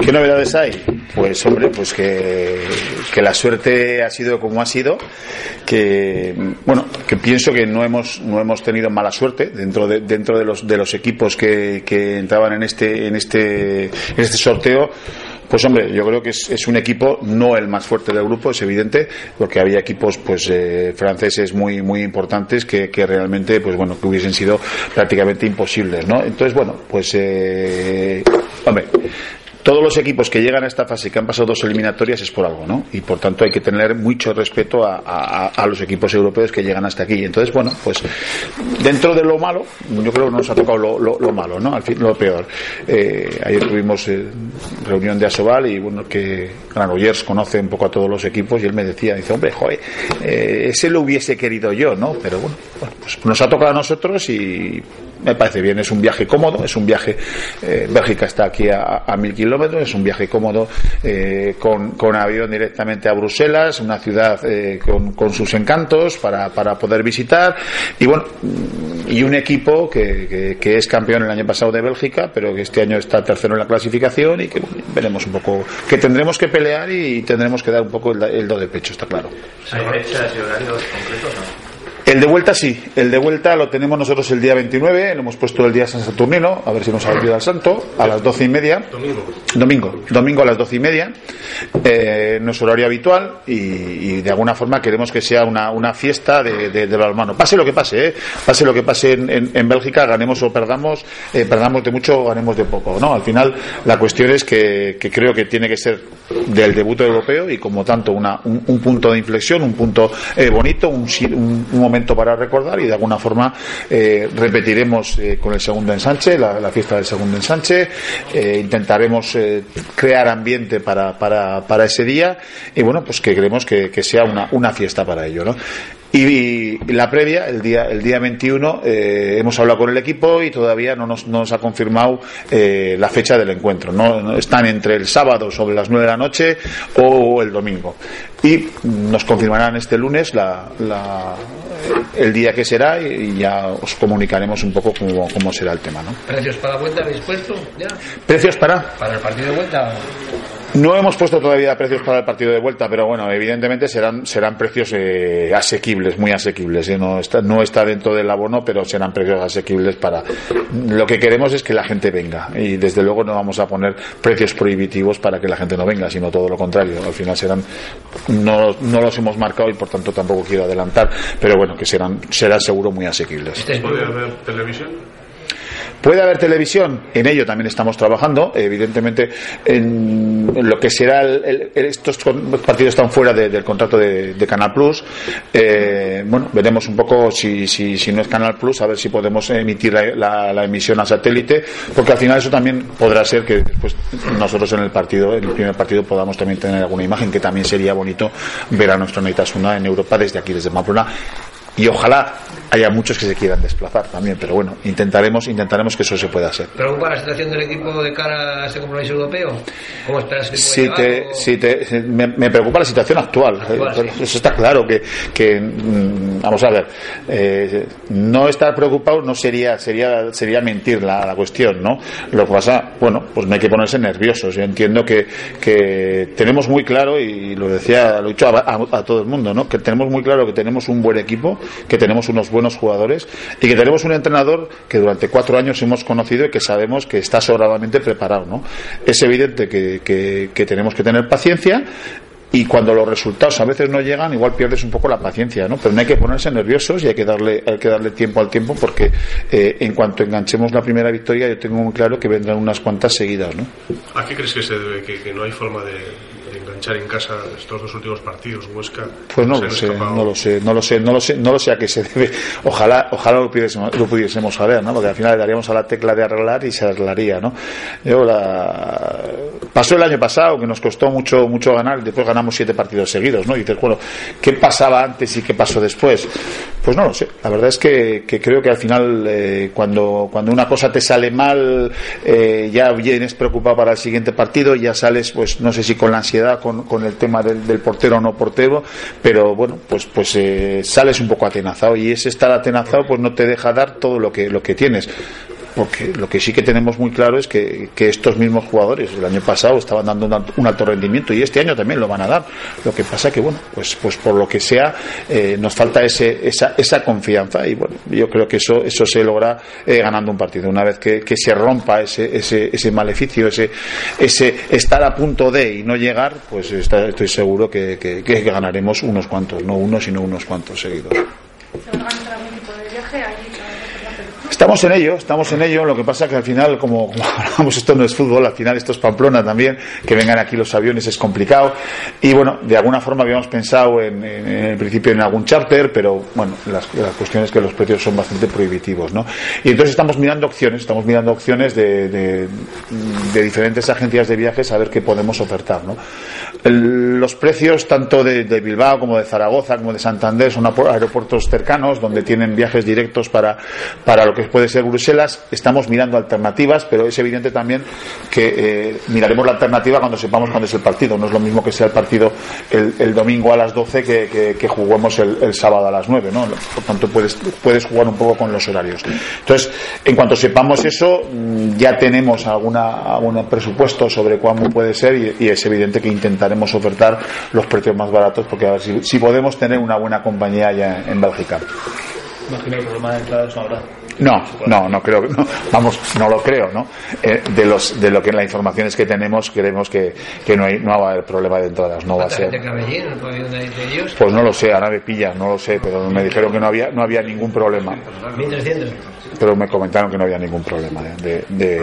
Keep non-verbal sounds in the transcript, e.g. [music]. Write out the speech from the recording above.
¿Qué novedades hay? Pues hombre, pues que, que la suerte ha sido como ha sido, que bueno, que pienso que no hemos no hemos tenido mala suerte dentro de dentro de los de los equipos que, que entraban en este en este en este sorteo pues hombre, yo creo que es, un equipo no el más fuerte del grupo, es evidente, porque había equipos pues eh, franceses muy muy importantes que, que, realmente pues bueno que hubiesen sido prácticamente imposibles, ¿no? Entonces bueno, pues eh, hombre, todos los equipos que llegan a esta fase que han pasado dos eliminatorias es por algo, ¿no? Y por tanto hay que tener mucho respeto a, los equipos europeos que llegan hasta aquí. Entonces, bueno, pues dentro de lo malo, yo creo que nos ha tocado lo, malo, ¿no? Al fin, lo peor. Eh, ayer tuvimos eh, reunión de Asobal y bueno, que Granollers conoce un poco a todos los equipos y él me decía, dice, hombre, joder, eh, ese lo hubiese querido yo, ¿no? Pero bueno, pues nos ha tocado a nosotros y me parece bien, es un viaje cómodo, es un viaje, eh, Bélgica está aquí a, mil kilómetros, es un viaje cómodo eh, con, con, avión directamente a Bruselas, una ciudad eh, con, con, sus encantos para, para, poder visitar y bueno, y un equipo que, que, es campeón el año pasado de Bélgica, pero que este año está tercero en la clasificación y que veremos un poco, que tendremos que pelear y tendremos que dar un poco el, do de pecho, está claro. ¿Hay fechas y horarios concretos? El de vuelta sí, el de vuelta lo tenemos nosotros el día 29, lo hemos puesto el día San Saturnino, a ver si nos ha ayudado al santo, a las doce y media. Domingo. Domingo, domingo a las doce y media, eh, nuestro horario habitual y, de alguna forma queremos que sea una, una fiesta de, de, de los hermanos. Pase lo que pase, eh, pase lo que pase en, en, Bélgica, ganemos o perdamos, eh, perdamos de mucho o ganemos de poco. ¿no? Al final la cuestión es que, que, creo que tiene que ser del debut europeo y como tanto una, un, un punto de inflexión, un punto eh, bonito, un, un, un momento para recordar y de alguna forma eh, repetiremos eh, con el segundo ensanche, la, la, fiesta del segundo ensanche, eh, intentaremos crear ambiente para, para, para, ese día y bueno, pues que queremos que, que sea una, una fiesta para ello. ¿no? Y, la previa, el día, el día 21, eh, hemos hablado con el equipo y todavía no nos, nos ha confirmado eh, la fecha del encuentro. ¿no? Están entre el sábado sobre las 9 de la noche o el domingo. Y nos confirmarán este lunes la, la, el día que será y ya os comunicaremos un poco cómo, cómo será el tema. ¿no? ¿Precios para vuelta habéis puesto? ¿Ya? ¿Precios para? Para el partido de vuelta. No hemos puesto todavía precios para el partido de vuelta, pero bueno, evidentemente serán, serán precios eh, asequibles, muy asequibles. ¿eh? No, está, no está dentro del abono, pero serán precios asequibles para. Lo que queremos es que la gente venga y desde luego no vamos a poner precios prohibitivos para que la gente no venga, sino todo lo contrario. Al final serán. No, no los hemos marcado y por tanto tampoco quiero adelantar, pero bueno, que serán, serán seguro muy asequibles. ¿Puede haber televisión? Puede haber televisión, en ello también estamos trabajando. Evidentemente, en, lo que será el, estos partidos están fuera de, del contrato de, Canal Plus. Eh, bueno, veremos un poco si, si, si, no es Canal Plus, a ver si podemos emitir la, la, la, emisión a satélite, porque al final eso también podrá ser que después nosotros en el partido, en el primer partido, podamos también tener alguna imagen, que también sería bonito ver a nuestro Neitasuna en Europa desde aquí, desde Pamplona y ojalá haya muchos que se quieran desplazar también, pero bueno, intentaremos intentaremos que eso se pueda hacer. ¿Preocupa la situación del equipo de cara a este compromiso europeo? ¿Cómo esperas que sí te, sí te, me, me, preocupa la situación actual. actual sí. Eso está claro que, que mm, vamos a ver, eh, no estar preocupado no sería sería sería mentir la, la, cuestión, ¿no? Lo que pasa, bueno, pues no hay que ponerse nerviosos. Yo entiendo que, que tenemos muy claro y lo decía, lo he dicho a, a, a todo el mundo, ¿no? Que tenemos muy claro que tenemos un buen equipo que tenemos unos buenos jugadores y que tenemos un entrenador que durante cuatro años hemos conocido y que sabemos que está sobradamente preparado. ¿no? Es evidente que, que, tenemos que tener paciencia y cuando los resultados a veces no llegan igual pierdes un poco la paciencia no pero no hay que ponerse nerviosos y hay que darle hay que darle tiempo al tiempo porque eh, en cuanto enganchemos la primera victoria yo tengo muy claro que vendrán unas cuantas seguidas no ¿a qué crees que se debe que no hay forma de, enganchar en casa estos dos últimos partidos Huesca pues no lo sé no lo sé no lo sé no lo sé no lo sé a qué se debe ojalá ojalá lo pudiésemos, lo pudiésemos saber no porque al final le daríamos a la tecla de arreglar y se arreglaría no yo la pasó el año pasado que nos costó mucho mucho ganar después ganamos siete partidos seguidos, ¿no? Y dices, bueno, ¿qué pasaba antes y qué pasó después? Pues no lo sé. La verdad es que, que creo que al final, eh, cuando, cuando una cosa te sale mal, eh, ya vienes preocupado para el siguiente partido, ya sales, pues no sé si con la ansiedad, con, con el tema del, del, portero o no portero, pero bueno, pues, pues eh, sales un poco atenazado y ese estar atenazado, pues no te deja dar todo lo que, lo que tienes porque lo que sí que tenemos muy claro es que, estos mismos jugadores el año pasado estaban dando un, alto rendimiento y este año también lo van a dar. Lo que pasa que, bueno, pues, pues por lo que sea, eh, nos falta ese, esa, esa confianza y bueno, yo creo que eso, eso se logra eh, ganando un partido. Una vez que, que se rompa ese, ese, ese maleficio, ese, ese estar a punto de y no llegar, pues está, estoy seguro que, que, que ganaremos unos cuantos, no uno, sino unos cuantos seguidos. Estamos en ello, estamos en ello. Lo que pasa que al final, como, como [laughs] hablamos, esto no es fútbol, al final esto es Pamplona también, que vengan aquí los aviones es complicado. Y bueno, de alguna forma habíamos pensado en, en, el principio en algún charter, pero bueno, las, la cuestión es que los precios son bastante prohibitivos, ¿no? Y entonces estamos mirando opciones, estamos mirando opciones de, de, diferentes agencias de viajes a ver qué podemos ofertar, ¿no? Los precios tanto de, de, Bilbao como de Zaragoza como de Santander son aeropuertos cercanos donde tienen viajes directos para, para lo que puede ser Bruselas. Estamos mirando alternativas, pero es evidente también que eh, miraremos la alternativa cuando sepamos cuándo es el partido. No es lo mismo que sea el partido el, domingo a las 12 que, juguemos el, sábado a las 9. ¿no? Por tanto, puedes, puedes jugar un poco con los horarios. Entonces, en cuanto sepamos eso, mm, ya tenemos alguna, algún presupuesto sobre cuándo puede ser y, es evidente que intentaremos ofertar los precios más baratos porque a ver si, si podemos tener una buena compañía ya en, en Bélgica. Imagino que el problema de no habrá. No, no, no creo, no, vamos, no lo creo, ¿no? Eh, de los, de lo que las informaciones que tenemos, creemos que, que no hay, no va a haber problema de entradas, no va a ser. Pues no lo sé, ahora me pillas, no lo sé, pero me dijeron que no había, no había ningún problema. 1300. Pero me comentaron que no había ningún problema de, de...